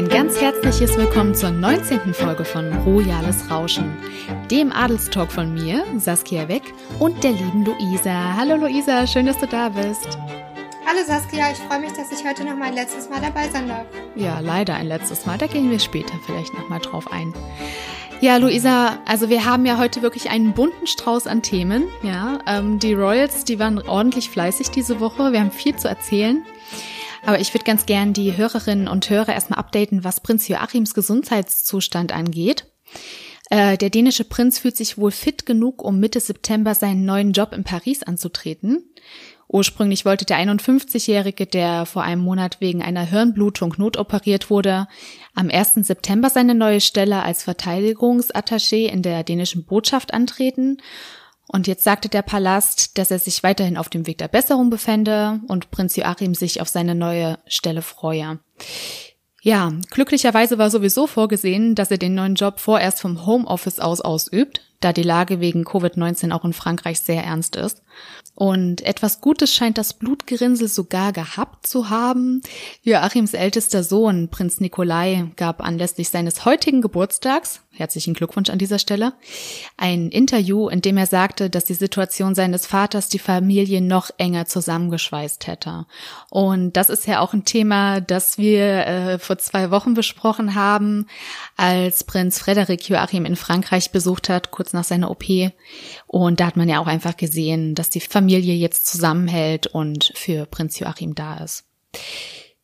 Ein ganz herzliches Willkommen zur 19. Folge von Royales Rauschen, dem Adelstalk von mir, Saskia Weck und der lieben Luisa. Hallo Luisa, schön, dass du da bist. Hallo Saskia, ich freue mich, dass ich heute noch mein letztes Mal dabei sein darf. Ja, leider ein letztes Mal, da gehen wir später vielleicht nochmal drauf ein. Ja, Luisa, also wir haben ja heute wirklich einen bunten Strauß an Themen. Ja, ähm, die Royals, die waren ordentlich fleißig diese Woche. Wir haben viel zu erzählen. Aber ich würde ganz gern die Hörerinnen und Hörer erstmal updaten, was Prinz Joachims Gesundheitszustand angeht. Äh, der dänische Prinz fühlt sich wohl fit genug, um Mitte September seinen neuen Job in Paris anzutreten. Ursprünglich wollte der 51-Jährige, der vor einem Monat wegen einer Hirnblutung notoperiert wurde, am 1. September seine neue Stelle als Verteidigungsattaché in der dänischen Botschaft antreten und jetzt sagte der Palast, dass er sich weiterhin auf dem Weg der Besserung befände und Prinz Joachim sich auf seine neue Stelle freue. Ja, glücklicherweise war sowieso vorgesehen, dass er den neuen Job vorerst vom Homeoffice aus ausübt, da die Lage wegen Covid-19 auch in Frankreich sehr ernst ist. Und etwas Gutes scheint das Blutgerinnsel sogar gehabt zu haben. Joachims ältester Sohn, Prinz Nikolai, gab anlässlich seines heutigen Geburtstags, herzlichen Glückwunsch an dieser Stelle, ein Interview, in dem er sagte, dass die Situation seines Vaters die Familie noch enger zusammengeschweißt hätte. Und das ist ja auch ein Thema, das wir äh, vor zwei Wochen besprochen haben, als Prinz Frederik Joachim in Frankreich besucht hat, kurz nach seiner OP. Und da hat man ja auch einfach gesehen, dass die Familie jetzt zusammenhält und für Prinz Joachim da ist.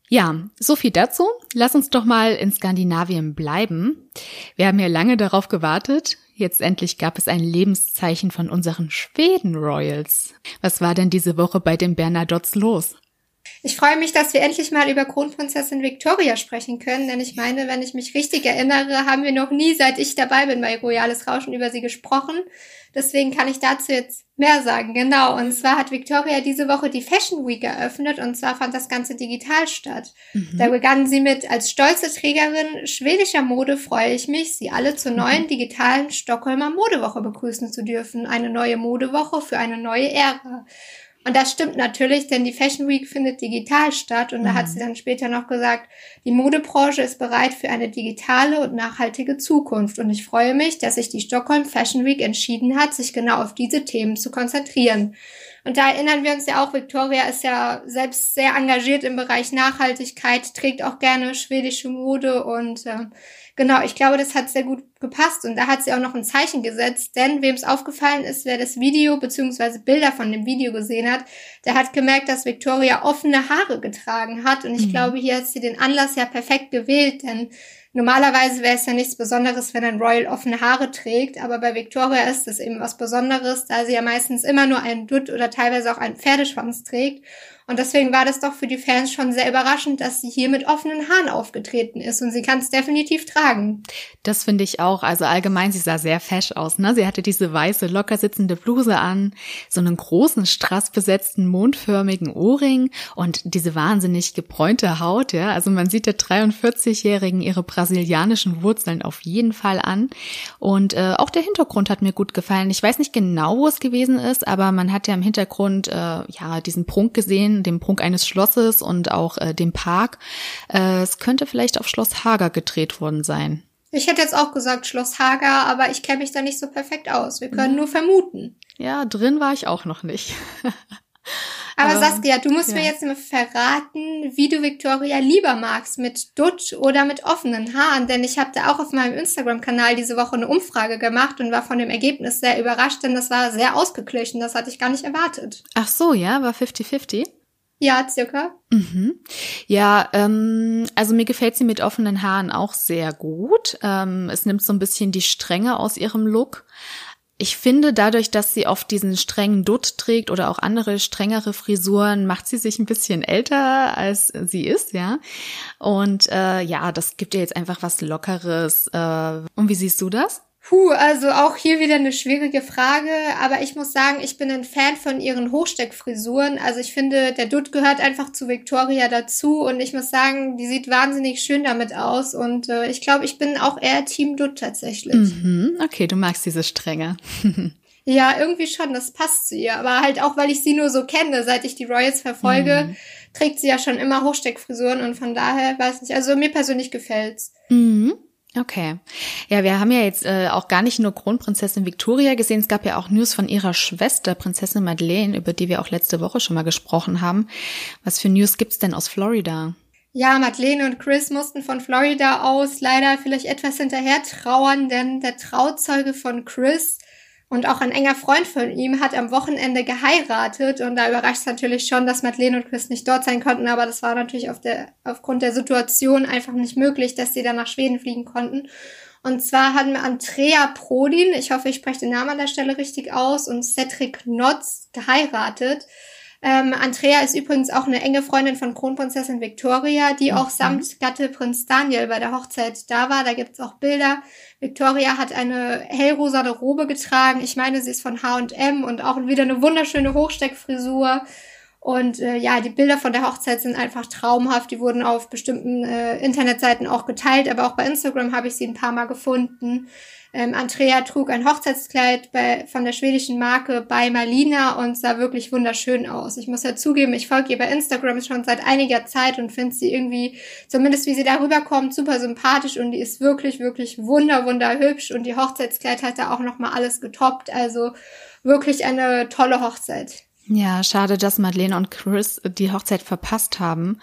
Ja, so viel dazu. Lass uns doch mal in Skandinavien bleiben. Wir haben ja lange darauf gewartet. Jetzt endlich gab es ein Lebenszeichen von unseren Schweden Royals. Was war denn diese Woche bei den Bernadottes los? Ich freue mich, dass wir endlich mal über Kronprinzessin Victoria sprechen können, denn ich meine, wenn ich mich richtig erinnere, haben wir noch nie, seit ich dabei bin bei Royales Rauschen, über sie gesprochen. Deswegen kann ich dazu jetzt mehr sagen. Genau. Und zwar hat Victoria diese Woche die Fashion Week eröffnet und zwar fand das Ganze digital statt. Mhm. Da begann sie mit, als stolze Trägerin schwedischer Mode freue ich mich, Sie alle zur mhm. neuen digitalen Stockholmer Modewoche begrüßen zu dürfen. Eine neue Modewoche für eine neue Ära. Und das stimmt natürlich, denn die Fashion Week findet digital statt. Und da hat mhm. sie dann später noch gesagt, die Modebranche ist bereit für eine digitale und nachhaltige Zukunft. Und ich freue mich, dass sich die Stockholm Fashion Week entschieden hat, sich genau auf diese Themen zu konzentrieren. Und da erinnern wir uns ja auch, Victoria ist ja selbst sehr engagiert im Bereich Nachhaltigkeit, trägt auch gerne schwedische Mode und äh, Genau, ich glaube, das hat sehr gut gepasst und da hat sie auch noch ein Zeichen gesetzt, denn wem es aufgefallen ist, wer das Video beziehungsweise Bilder von dem Video gesehen hat, der hat gemerkt, dass Victoria offene Haare getragen hat und ich mhm. glaube, hier hat sie den Anlass ja perfekt gewählt, denn Normalerweise wäre es ja nichts Besonderes, wenn ein Royal offene Haare trägt, aber bei Victoria ist es eben was Besonderes, da sie ja meistens immer nur einen Dutt oder teilweise auch einen Pferdeschwanz trägt. Und deswegen war das doch für die Fans schon sehr überraschend, dass sie hier mit offenen Haaren aufgetreten ist und sie kann es definitiv tragen. Das finde ich auch. Also allgemein, sie sah sehr fesch aus. Ne? Sie hatte diese weiße, locker sitzende Bluse an, so einen großen, strassbesetzten, mondförmigen Ohrring und diese wahnsinnig gebräunte Haut. Ja, Also man sieht der 43-Jährigen ihre brasilianischen Wurzeln auf jeden Fall an. Und äh, auch der Hintergrund hat mir gut gefallen. Ich weiß nicht genau, wo es gewesen ist, aber man hat ja im Hintergrund äh, ja diesen Prunk gesehen dem Prunk eines Schlosses und auch äh, dem Park. Äh, es könnte vielleicht auf Schloss Hager gedreht worden sein. Ich hätte jetzt auch gesagt Schloss Hager, aber ich kenne mich da nicht so perfekt aus. Wir können mhm. nur vermuten. Ja, drin war ich auch noch nicht. Aber ähm, Saskia, du musst ja. mir jetzt mal verraten, wie du Victoria lieber magst, mit Dutt oder mit offenen Haaren. Denn ich habe da auch auf meinem Instagram-Kanal diese Woche eine Umfrage gemacht und war von dem Ergebnis sehr überrascht, denn das war sehr ausgeglichen. Das hatte ich gar nicht erwartet. Ach so, ja, war 50-50? Ja, circa. Mhm. Ja, ähm, also mir gefällt sie mit offenen Haaren auch sehr gut. Ähm, es nimmt so ein bisschen die Strenge aus ihrem Look. Ich finde, dadurch, dass sie oft diesen strengen Dutt trägt oder auch andere strengere Frisuren, macht sie sich ein bisschen älter, als sie ist, ja. Und äh, ja, das gibt ihr jetzt einfach was Lockeres. Äh, und wie siehst du das? Puh, also auch hier wieder eine schwierige Frage, aber ich muss sagen, ich bin ein Fan von ihren Hochsteckfrisuren. Also ich finde, der Dutt gehört einfach zu Victoria dazu und ich muss sagen, die sieht wahnsinnig schön damit aus und äh, ich glaube, ich bin auch eher Team Dutt tatsächlich. Mhm, okay, du magst diese Strenge. ja, irgendwie schon, das passt zu ihr, aber halt auch, weil ich sie nur so kenne, seit ich die Royals verfolge. Mhm trägt sie ja schon immer Hochsteckfrisuren und von daher weiß nicht, also mir persönlich gefällt's. Mhm. Okay. Ja, wir haben ja jetzt äh, auch gar nicht nur Kronprinzessin Victoria gesehen, es gab ja auch News von ihrer Schwester, Prinzessin Madeleine, über die wir auch letzte Woche schon mal gesprochen haben. Was für News gibt's denn aus Florida? Ja, Madeleine und Chris mussten von Florida aus leider vielleicht etwas hinterher trauern, denn der Trauzeuge von Chris und auch ein enger Freund von ihm hat am Wochenende geheiratet und da überrascht es natürlich schon, dass Madeleine und Chris nicht dort sein konnten, aber das war natürlich auf der, aufgrund der Situation einfach nicht möglich, dass sie dann nach Schweden fliegen konnten. Und zwar hatten wir Andrea Prodin, ich hoffe, ich spreche den Namen an der Stelle richtig aus, und Cedric Notz geheiratet. Ähm, Andrea ist übrigens auch eine enge Freundin von Kronprinzessin Victoria, die auch samt Gatte Prinz Daniel bei der Hochzeit da war. Da gibt's auch Bilder. Victoria hat eine hellrosane Robe getragen. Ich meine, sie ist von H&M und auch wieder eine wunderschöne Hochsteckfrisur. Und äh, ja, die Bilder von der Hochzeit sind einfach traumhaft. Die wurden auf bestimmten äh, Internetseiten auch geteilt, aber auch bei Instagram habe ich sie ein paar Mal gefunden. Ähm, Andrea trug ein Hochzeitskleid bei, von der schwedischen Marke bei Malina und sah wirklich wunderschön aus. Ich muss ja zugeben, ich folge ihr bei Instagram schon seit einiger Zeit und finde sie irgendwie, zumindest wie sie darüber kommt, super sympathisch und die ist wirklich, wirklich wunder, wunderhübsch und die Hochzeitskleid hat da auch nochmal alles getoppt. Also wirklich eine tolle Hochzeit. Ja, schade, dass Madeleine und Chris die Hochzeit verpasst haben.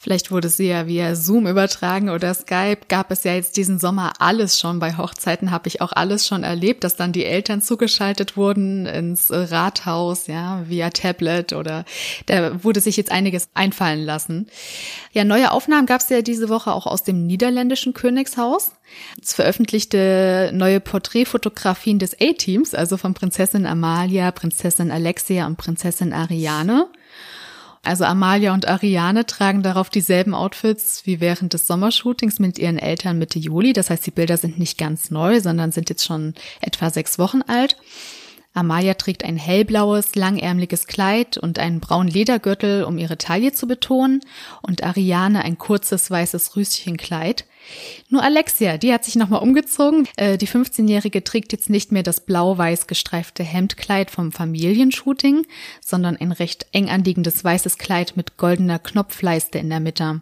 Vielleicht wurde sie ja via Zoom übertragen oder Skype. Gab es ja jetzt diesen Sommer alles schon bei Hochzeiten, habe ich auch alles schon erlebt, dass dann die Eltern zugeschaltet wurden ins Rathaus, ja, via Tablet oder da wurde sich jetzt einiges einfallen lassen. Ja, neue Aufnahmen gab es ja diese Woche auch aus dem niederländischen Königshaus. Es veröffentlichte neue Porträtfotografien des A-Teams, also von Prinzessin Amalia, Prinzessin Alexia und Prinzessin Ariane. Also Amalia und Ariane tragen darauf dieselben Outfits wie während des Sommershootings mit ihren Eltern Mitte Juli. Das heißt, die Bilder sind nicht ganz neu, sondern sind jetzt schon etwa sechs Wochen alt. Amalia trägt ein hellblaues, langärmliches Kleid und einen braunen Ledergürtel, um ihre Taille zu betonen, und Ariane ein kurzes weißes Rüschenkleid. Nur Alexia, die hat sich nochmal umgezogen. Äh, die 15-Jährige trägt jetzt nicht mehr das blau-weiß gestreifte Hemdkleid vom Familienshooting, sondern ein recht eng anliegendes weißes Kleid mit goldener Knopfleiste in der Mitte.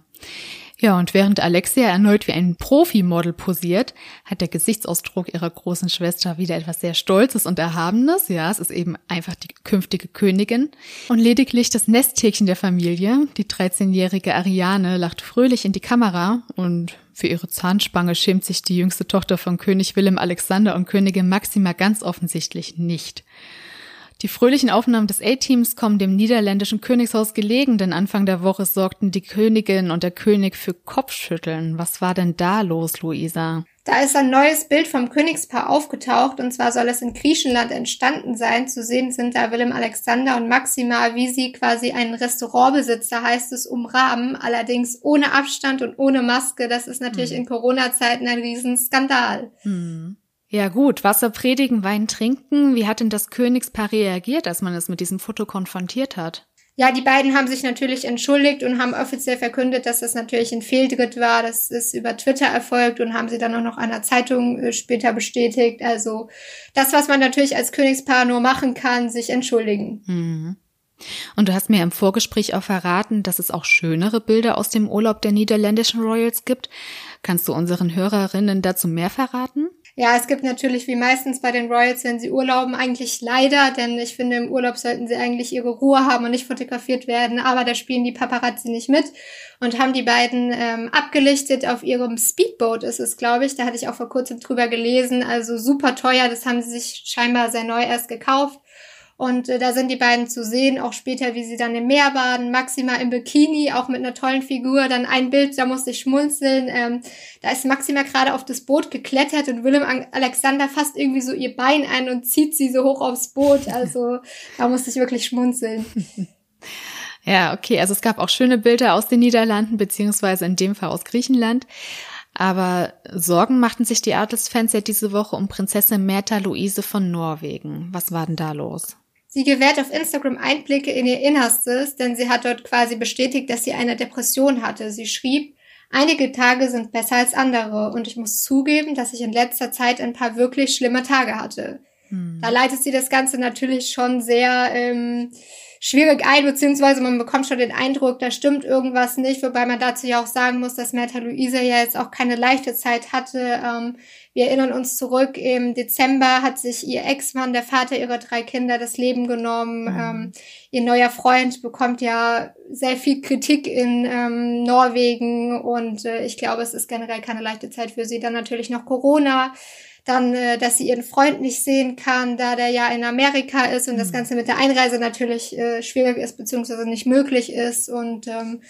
Ja, und während Alexia erneut wie ein Profi-Model posiert, hat der Gesichtsausdruck ihrer großen Schwester wieder etwas sehr Stolzes und Erhabenes. Ja, es ist eben einfach die künftige Königin. Und lediglich das Nesthäkchen der Familie, die 13-jährige Ariane, lacht fröhlich in die Kamera und für ihre Zahnspange schämt sich die jüngste Tochter von König Willem Alexander und Königin Maxima ganz offensichtlich nicht. Die fröhlichen Aufnahmen des A-Teams kommen dem niederländischen Königshaus gelegen, denn Anfang der Woche sorgten die Königin und der König für Kopfschütteln. Was war denn da los, Luisa? Da ist ein neues Bild vom Königspaar aufgetaucht und zwar soll es in Griechenland entstanden sein. Zu sehen sind da Willem Alexander und Maxima, wie sie quasi einen Restaurantbesitzer, heißt es, umrahmen, allerdings ohne Abstand und ohne Maske. Das ist natürlich hm. in Corona-Zeiten ein Riesenskandal. Hm. Ja gut, Wasser predigen, Wein trinken. Wie hat denn das Königspaar reagiert, als man es mit diesem Foto konfrontiert hat? Ja, die beiden haben sich natürlich entschuldigt und haben offiziell verkündet, dass das natürlich ein Fehltritt war. Das ist über Twitter erfolgt und haben sie dann auch noch einer Zeitung äh, später bestätigt. Also das, was man natürlich als Königspaar nur machen kann, sich entschuldigen. Mhm. Und du hast mir im Vorgespräch auch verraten, dass es auch schönere Bilder aus dem Urlaub der niederländischen Royals gibt. Kannst du unseren Hörerinnen dazu mehr verraten? Ja, es gibt natürlich wie meistens bei den Royals, wenn sie urlauben, eigentlich leider, denn ich finde, im Urlaub sollten sie eigentlich ihre Ruhe haben und nicht fotografiert werden, aber da spielen die Paparazzi nicht mit und haben die beiden ähm, abgelichtet auf ihrem Speedboat ist es, glaube ich. Da hatte ich auch vor kurzem drüber gelesen, also super teuer, das haben sie sich scheinbar sehr neu erst gekauft. Und äh, da sind die beiden zu sehen, auch später, wie sie dann im Meer baden. Maxima im Bikini, auch mit einer tollen Figur. Dann ein Bild, da musste ich schmunzeln. Ähm, da ist Maxima gerade auf das Boot geklettert und Willem Alexander fasst irgendwie so ihr Bein ein und zieht sie so hoch aufs Boot. Also da musste ich wirklich schmunzeln. Ja, okay. Also es gab auch schöne Bilder aus den Niederlanden, beziehungsweise in dem Fall aus Griechenland. Aber Sorgen machten sich die Adelsfans ja diese Woche um Prinzessin Märtha Luise von Norwegen. Was war denn da los? Sie gewährt auf Instagram Einblicke in ihr Innerstes, denn sie hat dort quasi bestätigt, dass sie eine Depression hatte. Sie schrieb, einige Tage sind besser als andere und ich muss zugeben, dass ich in letzter Zeit ein paar wirklich schlimme Tage hatte. Da leitet sie das Ganze natürlich schon sehr ähm, schwierig ein, beziehungsweise man bekommt schon den Eindruck, da stimmt irgendwas nicht, wobei man dazu ja auch sagen muss, dass Märtha Luisa ja jetzt auch keine leichte Zeit hatte. Ähm, wir erinnern uns zurück, im Dezember hat sich ihr Ex-Mann, der Vater ihrer drei Kinder, das Leben genommen. Mhm. Ähm, ihr neuer Freund bekommt ja sehr viel Kritik in ähm, Norwegen und äh, ich glaube, es ist generell keine leichte Zeit für sie. Dann natürlich noch Corona dann, äh, dass sie ihren Freund nicht sehen kann, da der ja in Amerika ist und mhm. das Ganze mit der Einreise natürlich äh, schwierig ist, beziehungsweise nicht möglich ist und ähm,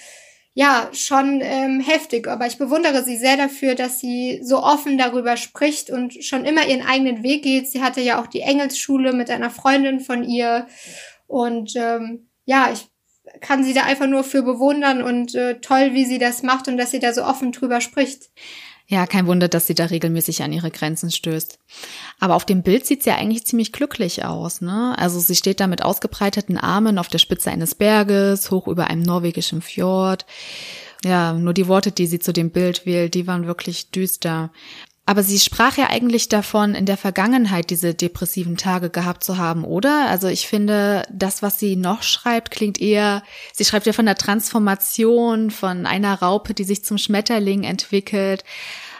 ja, schon ähm, heftig, aber ich bewundere sie sehr dafür, dass sie so offen darüber spricht und schon immer ihren eigenen Weg geht. Sie hatte ja auch die Engelsschule mit einer Freundin von ihr und ähm, ja, ich kann sie da einfach nur für bewundern und äh, toll, wie sie das macht und dass sie da so offen drüber spricht. Ja, kein Wunder, dass sie da regelmäßig an ihre Grenzen stößt. Aber auf dem Bild sieht sie ja eigentlich ziemlich glücklich aus, ne? Also sie steht da mit ausgebreiteten Armen auf der Spitze eines Berges, hoch über einem norwegischen Fjord. Ja, nur die Worte, die sie zu dem Bild wählt, die waren wirklich düster. Aber sie sprach ja eigentlich davon, in der Vergangenheit diese depressiven Tage gehabt zu haben, oder? Also ich finde, das, was sie noch schreibt, klingt eher, sie schreibt ja von der Transformation, von einer Raupe, die sich zum Schmetterling entwickelt.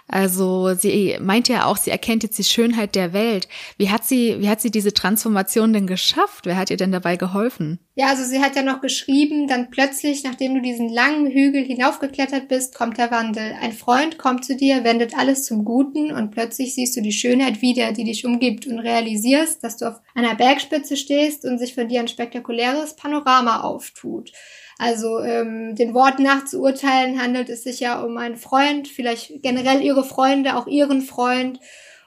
Also sie meint ja auch, sie erkennt jetzt die Schönheit der Welt. Wie hat sie, wie hat sie diese Transformation denn geschafft? Wer hat ihr denn dabei geholfen? Ja, also sie hat ja noch geschrieben, dann plötzlich, nachdem du diesen langen Hügel hinaufgeklettert bist, kommt der Wandel. Ein Freund kommt zu dir, wendet alles zum Guten und plötzlich siehst du die Schönheit wieder, die dich umgibt und realisierst, dass du auf einer Bergspitze stehst und sich für dir ein spektakuläres Panorama auftut. Also ähm, den Worten nach zu urteilen, handelt es sich ja um einen Freund, vielleicht generell ihre Freunde, auch ihren Freund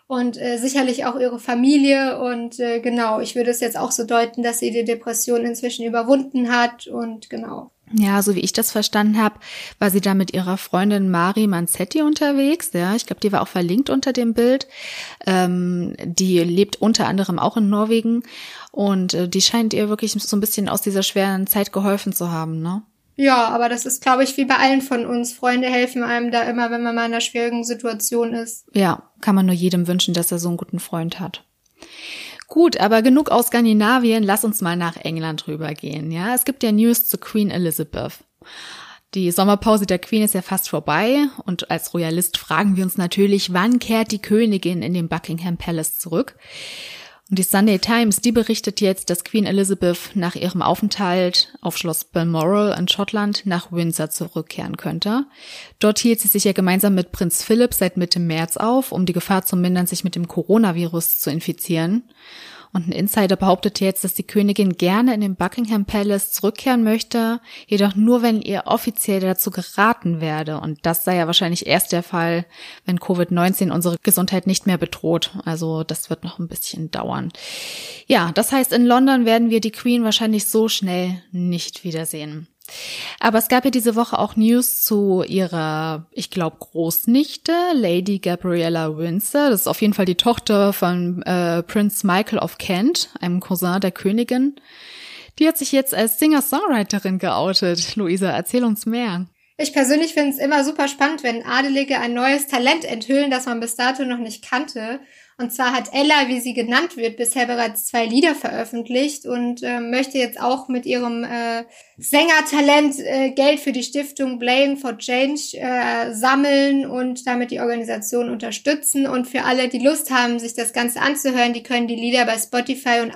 und äh, sicherlich auch ihre Familie. Und äh, genau, ich würde es jetzt auch so deuten, dass sie die Depression inzwischen überwunden hat und genau. Ja, so wie ich das verstanden habe, war sie da mit ihrer Freundin Mari Manzetti unterwegs. Ja, ich glaube, die war auch verlinkt unter dem Bild. Ähm, die lebt unter anderem auch in Norwegen und äh, die scheint ihr wirklich so ein bisschen aus dieser schweren Zeit geholfen zu haben, ne? Ja, aber das ist, glaube ich, wie bei allen von uns. Freunde helfen einem da immer, wenn man mal in einer schwierigen Situation ist. Ja, kann man nur jedem wünschen, dass er so einen guten Freund hat. Gut, aber genug aus Skandinavien, lass uns mal nach England rübergehen. Ja, es gibt ja News zu Queen Elizabeth. Die Sommerpause der Queen ist ja fast vorbei und als Royalist fragen wir uns natürlich, wann kehrt die Königin in den Buckingham Palace zurück? Und die Sunday Times, die berichtet jetzt, dass Queen Elizabeth nach ihrem Aufenthalt auf Schloss Balmoral in Schottland nach Windsor zurückkehren könnte. Dort hielt sie sich ja gemeinsam mit Prinz Philipp seit Mitte März auf, um die Gefahr zu mindern, sich mit dem Coronavirus zu infizieren. Und ein Insider behauptet jetzt, dass die Königin gerne in den Buckingham Palace zurückkehren möchte, jedoch nur, wenn ihr offiziell dazu geraten werde. Und das sei ja wahrscheinlich erst der Fall, wenn Covid-19 unsere Gesundheit nicht mehr bedroht. Also das wird noch ein bisschen dauern. Ja, das heißt, in London werden wir die Queen wahrscheinlich so schnell nicht wiedersehen. Aber es gab ja diese Woche auch News zu ihrer, ich glaube, Großnichte, Lady Gabriella Windsor. Das ist auf jeden Fall die Tochter von äh, Prince Michael of Kent, einem Cousin der Königin. Die hat sich jetzt als Singer-Songwriterin geoutet. Luisa, erzähl uns mehr. Ich persönlich finde es immer super spannend, wenn Adelige ein neues Talent enthüllen, das man bis dato noch nicht kannte. Und zwar hat Ella, wie sie genannt wird, bisher bereits zwei Lieder veröffentlicht und äh, möchte jetzt auch mit ihrem äh, Sängertalent äh, Geld für die Stiftung Blame for Change äh, sammeln und damit die Organisation unterstützen. Und für alle, die Lust haben, sich das Ganze anzuhören, die können die Lieder bei Spotify und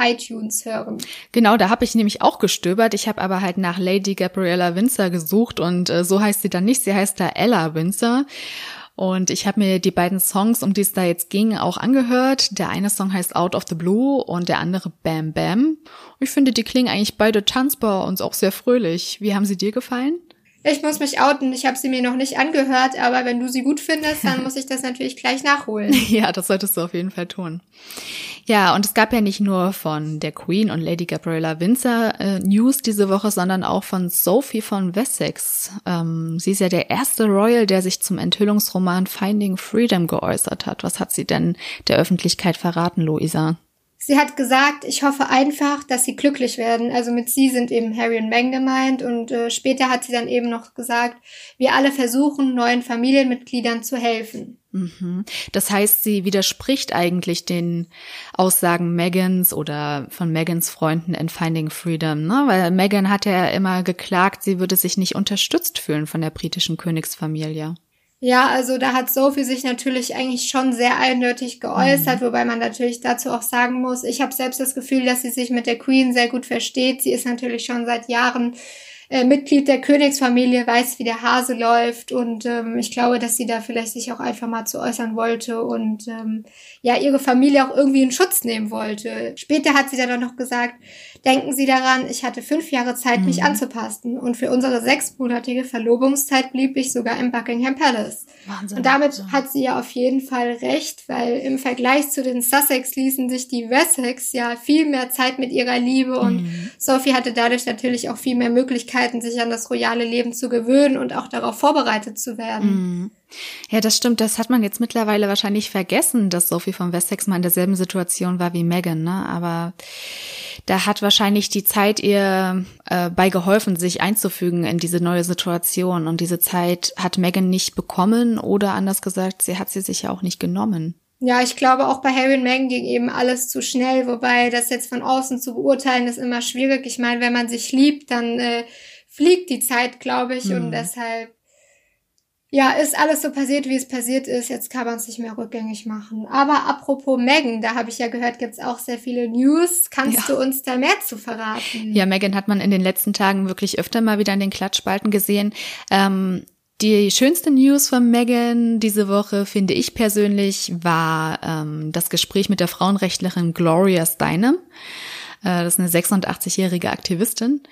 iTunes hören. Genau, da habe ich nämlich auch gestöbert. Ich habe aber halt nach Lady Gabriella Windsor gesucht und äh, so heißt sie dann nicht. Sie heißt da Ella Windsor. Und ich habe mir die beiden Songs, um die es da jetzt ging, auch angehört. Der eine Song heißt Out of the Blue und der andere Bam Bam. Ich finde, die klingen eigentlich beide tanzbar und auch sehr fröhlich. Wie haben sie dir gefallen? Ich muss mich outen. Ich habe sie mir noch nicht angehört, aber wenn du sie gut findest, dann muss ich das natürlich gleich nachholen. ja, das solltest du auf jeden Fall tun. Ja, und es gab ja nicht nur von der Queen und Lady Gabriella Windsor äh, News diese Woche, sondern auch von Sophie von Wessex. Ähm, sie ist ja der erste Royal, der sich zum Enthüllungsroman Finding Freedom geäußert hat. Was hat sie denn der Öffentlichkeit verraten, Luisa? Sie hat gesagt, ich hoffe einfach, dass sie glücklich werden. Also mit sie sind eben Harry und Meghan gemeint. Und äh, später hat sie dann eben noch gesagt, wir alle versuchen, neuen Familienmitgliedern zu helfen. Mhm. Das heißt, sie widerspricht eigentlich den Aussagen Megans oder von Megans Freunden in Finding Freedom, ne? Weil Megan hat ja immer geklagt, sie würde sich nicht unterstützt fühlen von der britischen Königsfamilie. Ja, also da hat Sophie sich natürlich eigentlich schon sehr eindeutig geäußert, mhm. wobei man natürlich dazu auch sagen muss, ich habe selbst das Gefühl, dass sie sich mit der Queen sehr gut versteht. Sie ist natürlich schon seit Jahren äh, Mitglied der Königsfamilie, weiß, wie der Hase läuft und ähm, ich glaube, dass sie da vielleicht sich auch einfach mal zu äußern wollte und ähm, ja, ihre Familie auch irgendwie in Schutz nehmen wollte. Später hat sie dann auch noch gesagt, denken Sie daran, ich hatte fünf Jahre Zeit, mich mhm. anzupassen und für unsere sechsmonatige Verlobungszeit blieb ich sogar im Buckingham Palace. Wahnsinn. Und damit ja. hat sie ja auf jeden Fall recht, weil im Vergleich zu den Sussex ließen sich die Wessex ja viel mehr Zeit mit ihrer Liebe und mhm. Sophie hatte dadurch natürlich auch viel mehr Möglichkeiten, Möglichkeiten, sich an das royale Leben zu gewöhnen und auch darauf vorbereitet zu werden. Mhm. Ja, das stimmt. Das hat man jetzt mittlerweile wahrscheinlich vergessen, dass Sophie von Wessex mal in derselben Situation war wie Megan, ne? Aber da hat wahrscheinlich die Zeit ihr äh, bei geholfen, sich einzufügen in diese neue Situation. Und diese Zeit hat Megan nicht bekommen oder anders gesagt, sie hat sie sich ja auch nicht genommen. Ja, ich glaube auch bei Harry und Meghan ging eben alles zu schnell, wobei das jetzt von außen zu beurteilen ist immer schwierig. Ich meine, wenn man sich liebt, dann äh, fliegt die Zeit, glaube ich, mhm. und deshalb ja, ist alles so passiert, wie es passiert ist. Jetzt kann man es nicht mehr rückgängig machen. Aber apropos Megan, da habe ich ja gehört, gibt's auch sehr viele News. Kannst ja. du uns da mehr zu verraten? Ja, Megan hat man in den letzten Tagen wirklich öfter mal wieder in den Klatschspalten gesehen. Ähm, die schönste News von Megan diese Woche, finde ich persönlich, war ähm, das Gespräch mit der Frauenrechtlerin Gloria Steinem. Äh, das ist eine 86-jährige Aktivistin.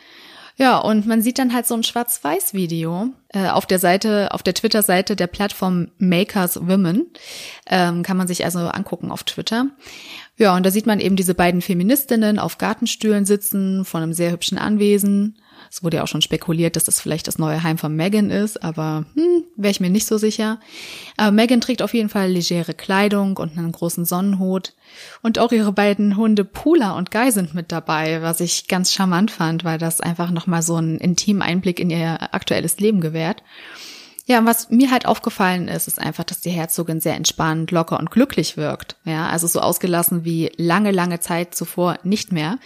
Ja, und man sieht dann halt so ein Schwarz-Weiß-Video äh, auf der Seite, auf der Twitter-Seite der Plattform Makers Women. Ähm, kann man sich also angucken auf Twitter. Ja, und da sieht man eben diese beiden Feministinnen auf Gartenstühlen sitzen, von einem sehr hübschen Anwesen. Es wurde ja auch schon spekuliert, dass das vielleicht das neue Heim von Megan ist, aber hm, wäre ich mir nicht so sicher. Aber Megan trägt auf jeden Fall legere Kleidung und einen großen Sonnenhut. Und auch ihre beiden Hunde Pula und Guy sind mit dabei, was ich ganz charmant fand, weil das einfach nochmal so einen intimen Einblick in ihr aktuelles Leben gewährt. Ja, und was mir halt aufgefallen ist, ist einfach, dass die Herzogin sehr entspannt, locker und glücklich wirkt. Ja, also so ausgelassen wie lange, lange Zeit zuvor nicht mehr.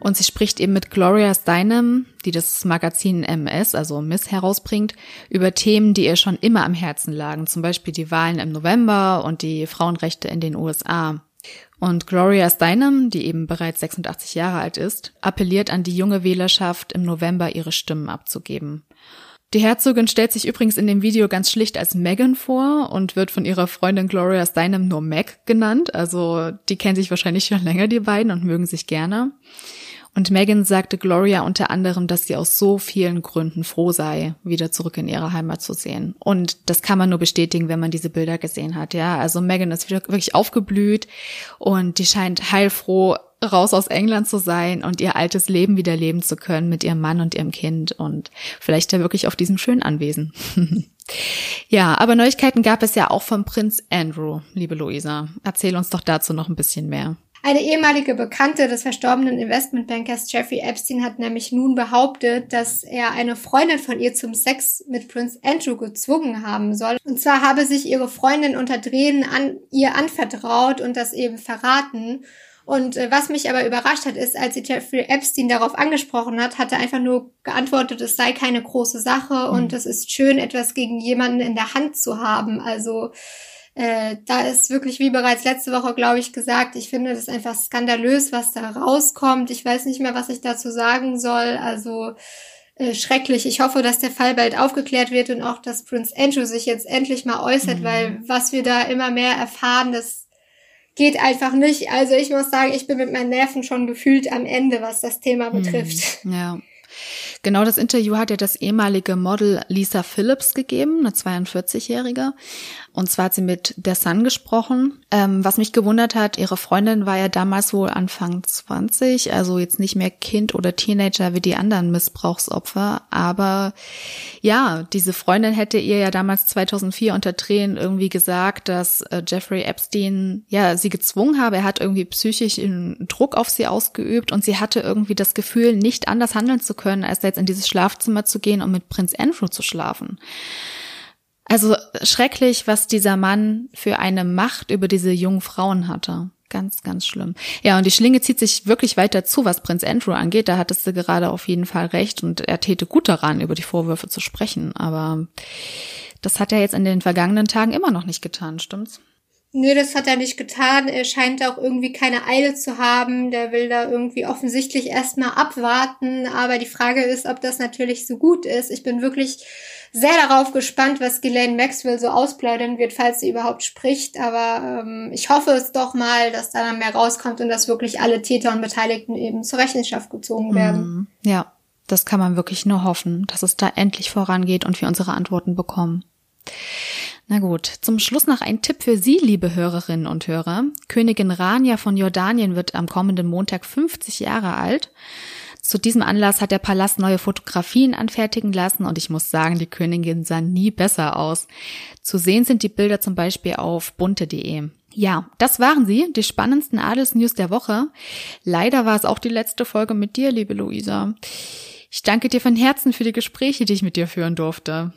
Und sie spricht eben mit Gloria Steinem, die das Magazin MS, also Miss, herausbringt, über Themen, die ihr schon immer am Herzen lagen, zum Beispiel die Wahlen im November und die Frauenrechte in den USA. Und Gloria Steinem, die eben bereits 86 Jahre alt ist, appelliert an die junge Wählerschaft, im November ihre Stimmen abzugeben. Die Herzogin stellt sich übrigens in dem Video ganz schlicht als Megan vor und wird von ihrer Freundin Gloria Steinem nur Meg genannt. Also die kennen sich wahrscheinlich schon länger, die beiden, und mögen sich gerne. Und Megan sagte Gloria unter anderem, dass sie aus so vielen Gründen froh sei, wieder zurück in ihre Heimat zu sehen. Und das kann man nur bestätigen, wenn man diese Bilder gesehen hat. Ja, also Megan ist wirklich aufgeblüht und die scheint heilfroh raus aus England zu sein und ihr altes Leben wieder leben zu können mit ihrem Mann und ihrem Kind und vielleicht ja wirklich auf diesem schönen Anwesen. ja, aber Neuigkeiten gab es ja auch vom Prinz Andrew, liebe Luisa. Erzähl uns doch dazu noch ein bisschen mehr. Eine ehemalige Bekannte des verstorbenen Investmentbankers Jeffrey Epstein hat nämlich nun behauptet, dass er eine Freundin von ihr zum Sex mit Prince Andrew gezwungen haben soll. Und zwar habe sich ihre Freundin unter Drehen an ihr anvertraut und das eben verraten. Und äh, was mich aber überrascht hat, ist, als sie Jeffrey Epstein darauf angesprochen hat, hat er einfach nur geantwortet, es sei keine große Sache mhm. und es ist schön, etwas gegen jemanden in der Hand zu haben. Also äh, da ist wirklich, wie bereits letzte Woche, glaube ich, gesagt, ich finde das einfach skandalös, was da rauskommt. Ich weiß nicht mehr, was ich dazu sagen soll. Also äh, schrecklich. Ich hoffe, dass der Fall bald aufgeklärt wird und auch, dass Prince Andrew sich jetzt endlich mal äußert, mhm. weil was wir da immer mehr erfahren, das geht einfach nicht. Also ich muss sagen, ich bin mit meinen Nerven schon gefühlt am Ende, was das Thema mhm. betrifft. Ja. Genau das Interview hat ja das ehemalige Model Lisa Phillips gegeben, eine 42-Jährige. Und zwar hat sie mit der Sun gesprochen. Ähm, was mich gewundert hat, ihre Freundin war ja damals wohl Anfang 20, also jetzt nicht mehr Kind oder Teenager wie die anderen Missbrauchsopfer. Aber ja, diese Freundin hätte ihr ja damals 2004 unter Tränen irgendwie gesagt, dass äh, Jeffrey Epstein ja sie gezwungen habe. Er hat irgendwie psychisch Druck auf sie ausgeübt und sie hatte irgendwie das Gefühl, nicht anders handeln zu können, als jetzt in dieses Schlafzimmer zu gehen und mit Prinz Andrew zu schlafen. Also schrecklich, was dieser Mann für eine Macht über diese jungen Frauen hatte. Ganz, ganz schlimm. Ja, und die Schlinge zieht sich wirklich weiter zu, was Prinz Andrew angeht. Da hattest du gerade auf jeden Fall recht und er täte gut daran, über die Vorwürfe zu sprechen. Aber das hat er jetzt in den vergangenen Tagen immer noch nicht getan, stimmt's? Nee, das hat er nicht getan. Er scheint auch irgendwie keine Eile zu haben. Der will da irgendwie offensichtlich erstmal abwarten. Aber die Frage ist, ob das natürlich so gut ist. Ich bin wirklich sehr darauf gespannt, was Ghislaine Maxwell so ausplaudern wird, falls sie überhaupt spricht. Aber ähm, ich hoffe es doch mal, dass da dann mehr rauskommt und dass wirklich alle Täter und Beteiligten eben zur Rechenschaft gezogen werden. Mhm. Ja, das kann man wirklich nur hoffen, dass es da endlich vorangeht und wir unsere Antworten bekommen. Na gut, zum Schluss noch ein Tipp für Sie, liebe Hörerinnen und Hörer. Königin Rania von Jordanien wird am kommenden Montag 50 Jahre alt. Zu diesem Anlass hat der Palast neue Fotografien anfertigen lassen und ich muss sagen, die Königin sah nie besser aus. Zu sehen sind die Bilder zum Beispiel auf bunte.de. Ja, das waren sie, die spannendsten Adelsnews der Woche. Leider war es auch die letzte Folge mit dir, liebe Luisa. Ich danke dir von Herzen für die Gespräche, die ich mit dir führen durfte.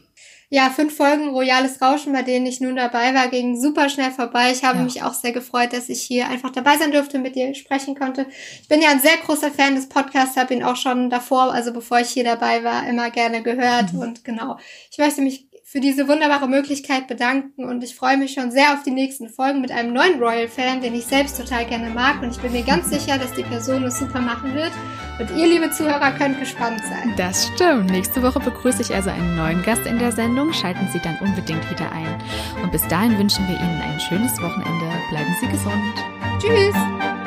Ja, fünf Folgen Royales Rauschen, bei denen ich nun dabei war, gingen super schnell vorbei. Ich habe ja. mich auch sehr gefreut, dass ich hier einfach dabei sein durfte, mit dir sprechen konnte. Ich bin ja ein sehr großer Fan des Podcasts, habe ihn auch schon davor, also bevor ich hier dabei war, immer gerne gehört. Mhm. Und genau, ich möchte mich für diese wunderbare Möglichkeit bedanken und ich freue mich schon sehr auf die nächsten Folgen mit einem neuen Royal-Fan, den ich selbst total gerne mag und ich bin mir ganz sicher, dass die Person es super machen wird und ihr, liebe Zuhörer, könnt gespannt sein. Das stimmt. Nächste Woche begrüße ich also einen neuen Gast in der Sendung. Schalten Sie dann unbedingt wieder ein. Und bis dahin wünschen wir Ihnen ein schönes Wochenende. Bleiben Sie gesund. Tschüss.